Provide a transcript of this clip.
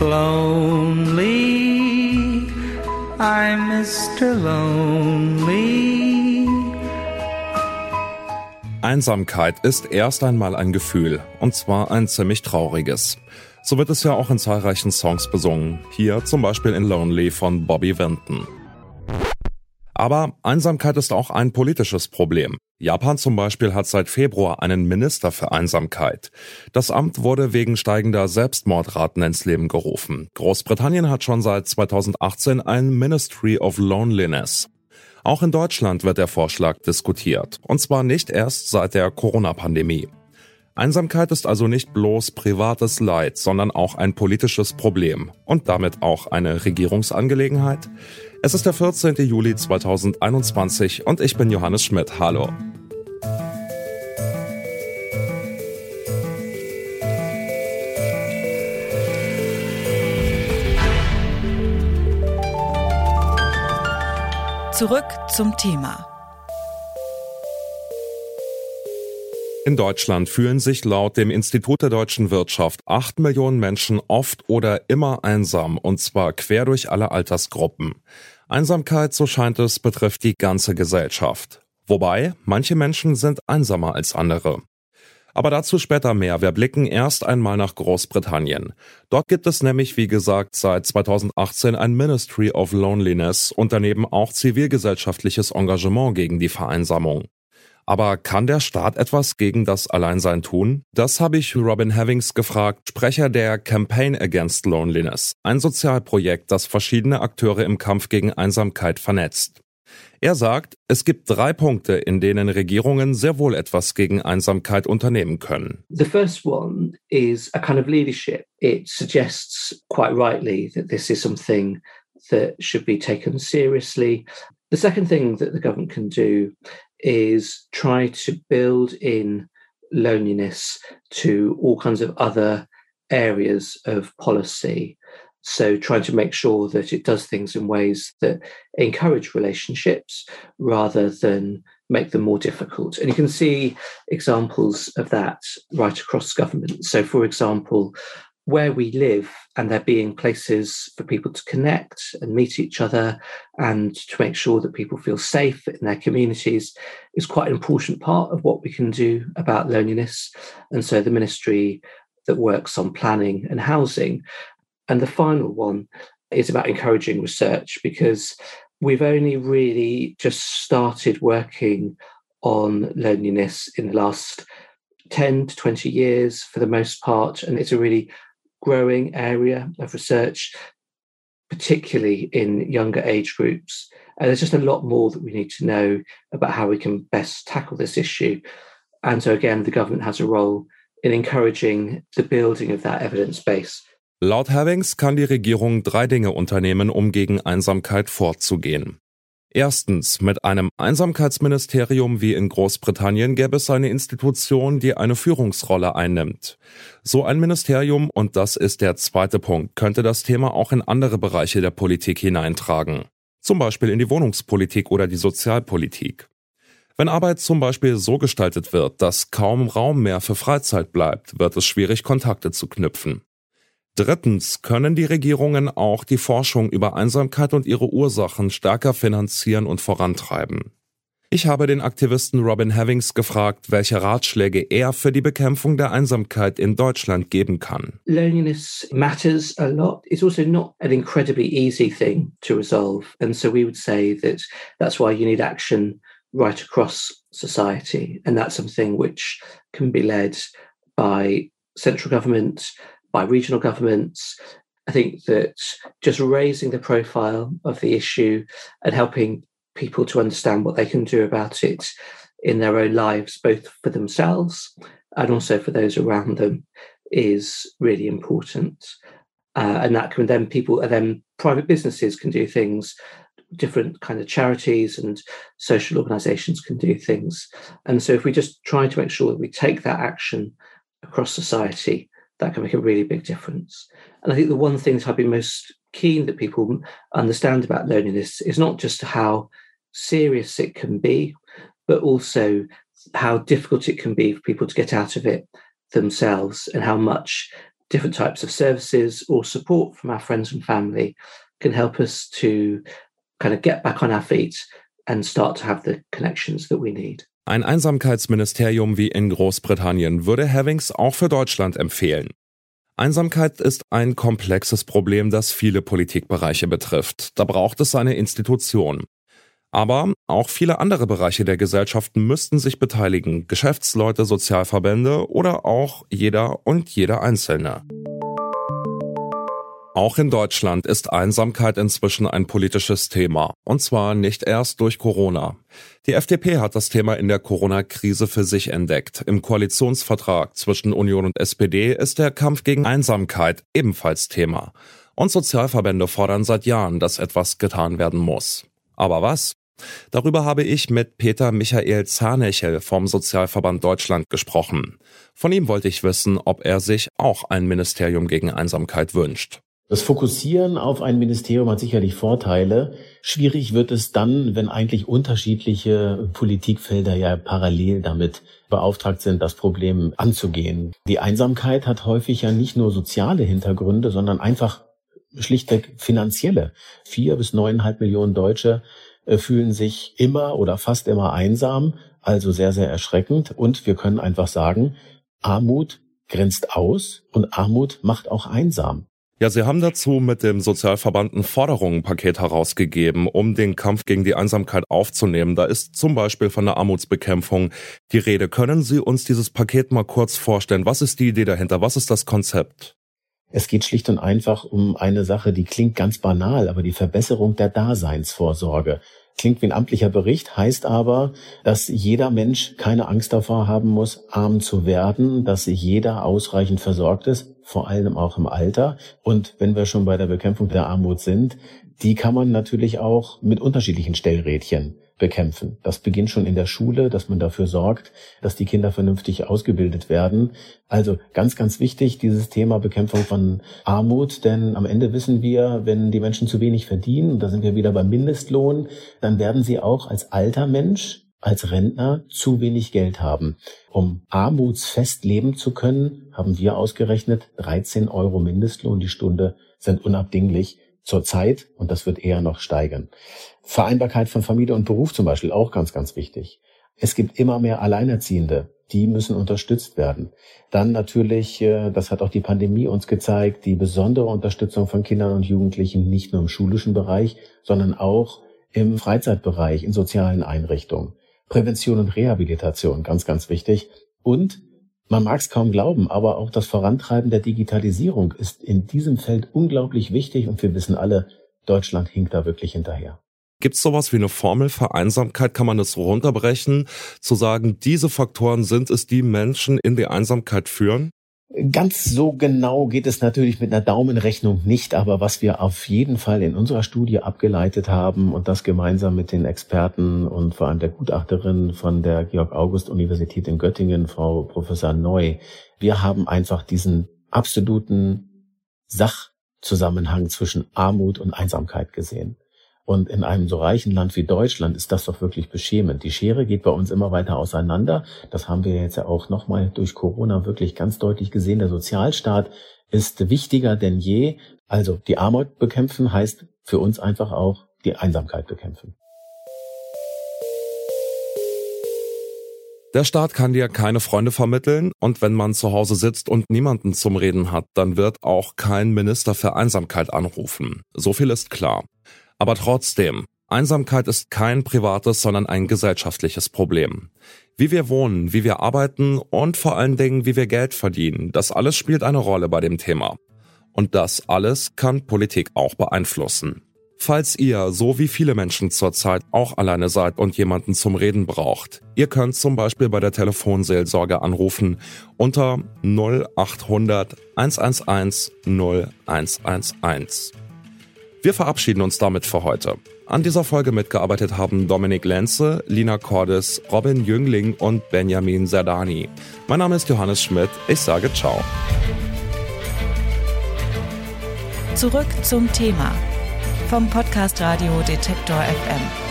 Lonely, I'm Mr. Lonely. Einsamkeit ist erst einmal ein Gefühl, und zwar ein ziemlich trauriges. So wird es ja auch in zahlreichen Songs besungen, hier zum Beispiel in Lonely von Bobby Vinton. Aber Einsamkeit ist auch ein politisches Problem. Japan zum Beispiel hat seit Februar einen Minister für Einsamkeit. Das Amt wurde wegen steigender Selbstmordraten ins Leben gerufen. Großbritannien hat schon seit 2018 ein Ministry of Loneliness. Auch in Deutschland wird der Vorschlag diskutiert. Und zwar nicht erst seit der Corona-Pandemie. Einsamkeit ist also nicht bloß privates Leid, sondern auch ein politisches Problem und damit auch eine Regierungsangelegenheit. Es ist der 14. Juli 2021 und ich bin Johannes Schmidt. Hallo. Zurück zum Thema. In Deutschland fühlen sich laut dem Institut der deutschen Wirtschaft acht Millionen Menschen oft oder immer einsam, und zwar quer durch alle Altersgruppen. Einsamkeit, so scheint es, betrifft die ganze Gesellschaft. Wobei, manche Menschen sind einsamer als andere. Aber dazu später mehr. Wir blicken erst einmal nach Großbritannien. Dort gibt es nämlich, wie gesagt, seit 2018 ein Ministry of Loneliness und daneben auch zivilgesellschaftliches Engagement gegen die Vereinsamung. Aber kann der Staat etwas gegen das Alleinsein tun? Das habe ich Robin Havings gefragt, Sprecher der Campaign Against Loneliness, ein Sozialprojekt, das verschiedene Akteure im Kampf gegen Einsamkeit vernetzt. Er sagt, es gibt drei Punkte, in denen Regierungen sehr wohl etwas gegen Einsamkeit unternehmen können. The first one is a kind of leadership. It suggests quite rightly that this is something that should be taken seriously. The second thing that the government can do is try to build in loneliness to all kinds of other areas of policy. So, trying to make sure that it does things in ways that encourage relationships rather than make them more difficult. And you can see examples of that right across government. So, for example, where we live and there being places for people to connect and meet each other and to make sure that people feel safe in their communities is quite an important part of what we can do about loneliness. And so the ministry that works on planning and housing and the final one is about encouraging research because we've only really just started working on loneliness in the last 10 to 20 years for the most part. And it's a really growing area of research, particularly in younger age groups. And there's just a lot more that we need to know about how we can best tackle this issue. And so, again, the government has a role in encouraging the building of that evidence base. Laut Havings kann die Regierung drei Dinge unternehmen, um gegen Einsamkeit vorzugehen. Erstens, mit einem Einsamkeitsministerium wie in Großbritannien gäbe es eine Institution, die eine Führungsrolle einnimmt. So ein Ministerium, und das ist der zweite Punkt, könnte das Thema auch in andere Bereiche der Politik hineintragen. Zum Beispiel in die Wohnungspolitik oder die Sozialpolitik. Wenn Arbeit zum Beispiel so gestaltet wird, dass kaum Raum mehr für Freizeit bleibt, wird es schwierig, Kontakte zu knüpfen. Drittens können die Regierungen auch die Forschung über Einsamkeit und ihre Ursachen stärker finanzieren und vorantreiben. Ich habe den Aktivisten Robin Havings gefragt, welche Ratschläge er für die Bekämpfung der Einsamkeit in Deutschland geben kann. Loneliness matters a lot. It's also not an incredibly easy thing to resolve. And so we would say that that's why you need action right across society. And that's something which can be led by central government, by regional governments. I think that just raising the profile of the issue and helping people to understand what they can do about it in their own lives, both for themselves and also for those around them, is really important. Uh, and that can then people and then private businesses can do things different kind of charities and social organizations can do things and so if we just try to make sure that we take that action across society that can make a really big difference. And I think the one thing that I've been most keen that people understand about loneliness is not just how serious it can be, but also how difficult it can be for people to get out of it themselves and how much different types of services or support from our friends and family can help us to kind of get back on our feet and start to have the connections that we need. Ein Einsamkeitsministerium wie in Großbritannien würde Havings auch für Deutschland empfehlen. Einsamkeit ist ein komplexes Problem, das viele Politikbereiche betrifft. Da braucht es eine Institution. Aber auch viele andere Bereiche der Gesellschaft müssten sich beteiligen, Geschäftsleute, Sozialverbände oder auch jeder und jeder Einzelne. Auch in Deutschland ist Einsamkeit inzwischen ein politisches Thema, und zwar nicht erst durch Corona. Die FDP hat das Thema in der Corona-Krise für sich entdeckt. Im Koalitionsvertrag zwischen Union und SPD ist der Kampf gegen Einsamkeit ebenfalls Thema. Und Sozialverbände fordern seit Jahren, dass etwas getan werden muss. Aber was? Darüber habe ich mit Peter Michael Zahnechel vom Sozialverband Deutschland gesprochen. Von ihm wollte ich wissen, ob er sich auch ein Ministerium gegen Einsamkeit wünscht. Das Fokussieren auf ein Ministerium hat sicherlich Vorteile. Schwierig wird es dann, wenn eigentlich unterschiedliche Politikfelder ja parallel damit beauftragt sind, das Problem anzugehen. Die Einsamkeit hat häufig ja nicht nur soziale Hintergründe, sondern einfach schlichtweg finanzielle. Vier bis neuneinhalb Millionen Deutsche äh, fühlen sich immer oder fast immer einsam, also sehr, sehr erschreckend. Und wir können einfach sagen, Armut grenzt aus und Armut macht auch einsam. Ja, Sie haben dazu mit dem Sozialverband ein Forderungenpaket herausgegeben, um den Kampf gegen die Einsamkeit aufzunehmen. Da ist zum Beispiel von der Armutsbekämpfung die Rede. Können Sie uns dieses Paket mal kurz vorstellen? Was ist die Idee dahinter? Was ist das Konzept? Es geht schlicht und einfach um eine Sache, die klingt ganz banal, aber die Verbesserung der Daseinsvorsorge. Klingt wie ein amtlicher Bericht, heißt aber, dass jeder Mensch keine Angst davor haben muss, arm zu werden, dass jeder ausreichend versorgt ist, vor allem auch im Alter. Und wenn wir schon bei der Bekämpfung der Armut sind, die kann man natürlich auch mit unterschiedlichen Stellrädchen bekämpfen. Das beginnt schon in der Schule, dass man dafür sorgt, dass die Kinder vernünftig ausgebildet werden. Also ganz, ganz wichtig, dieses Thema Bekämpfung von Armut, denn am Ende wissen wir, wenn die Menschen zu wenig verdienen, da sind wir wieder beim Mindestlohn, dann werden sie auch als alter Mensch als Rentner zu wenig Geld haben. Um armutsfest leben zu können, haben wir ausgerechnet, 13 Euro Mindestlohn die Stunde sind unabdinglich zur Zeit und das wird eher noch steigern. Vereinbarkeit von Familie und Beruf zum Beispiel auch ganz, ganz wichtig. Es gibt immer mehr Alleinerziehende, die müssen unterstützt werden. Dann natürlich, äh, das hat auch die Pandemie uns gezeigt, die besondere Unterstützung von Kindern und Jugendlichen nicht nur im schulischen Bereich, sondern auch im Freizeitbereich, in sozialen Einrichtungen. Prävention und Rehabilitation, ganz, ganz wichtig. Und man mag es kaum glauben, aber auch das Vorantreiben der Digitalisierung ist in diesem Feld unglaublich wichtig und wir wissen alle, Deutschland hinkt da wirklich hinterher. Gibt es sowas wie eine Formel für Einsamkeit? Kann man das runterbrechen, zu sagen, diese Faktoren sind es, die Menschen in die Einsamkeit führen? Ganz so genau geht es natürlich mit einer Daumenrechnung nicht, aber was wir auf jeden Fall in unserer Studie abgeleitet haben und das gemeinsam mit den Experten und vor allem der Gutachterin von der Georg August Universität in Göttingen, Frau Professor Neu, wir haben einfach diesen absoluten Sachzusammenhang zwischen Armut und Einsamkeit gesehen. Und in einem so reichen Land wie Deutschland ist das doch wirklich beschämend. Die Schere geht bei uns immer weiter auseinander. Das haben wir jetzt ja auch nochmal durch Corona wirklich ganz deutlich gesehen. Der Sozialstaat ist wichtiger denn je. Also die Armut bekämpfen heißt für uns einfach auch die Einsamkeit bekämpfen. Der Staat kann dir keine Freunde vermitteln und wenn man zu Hause sitzt und niemanden zum Reden hat, dann wird auch kein Minister für Einsamkeit anrufen. So viel ist klar. Aber trotzdem, Einsamkeit ist kein privates, sondern ein gesellschaftliches Problem. Wie wir wohnen, wie wir arbeiten und vor allen Dingen, wie wir Geld verdienen, das alles spielt eine Rolle bei dem Thema. Und das alles kann Politik auch beeinflussen. Falls ihr, so wie viele Menschen zurzeit, auch alleine seid und jemanden zum Reden braucht, ihr könnt zum Beispiel bei der Telefonseelsorge anrufen unter 0800 111 0111. Wir verabschieden uns damit für heute. An dieser Folge mitgearbeitet haben Dominik Lenze, Lina Cordes, Robin Jüngling und Benjamin Zerdani. Mein Name ist Johannes Schmidt. Ich sage ciao. Zurück zum Thema vom Podcast Radio Detektor FM.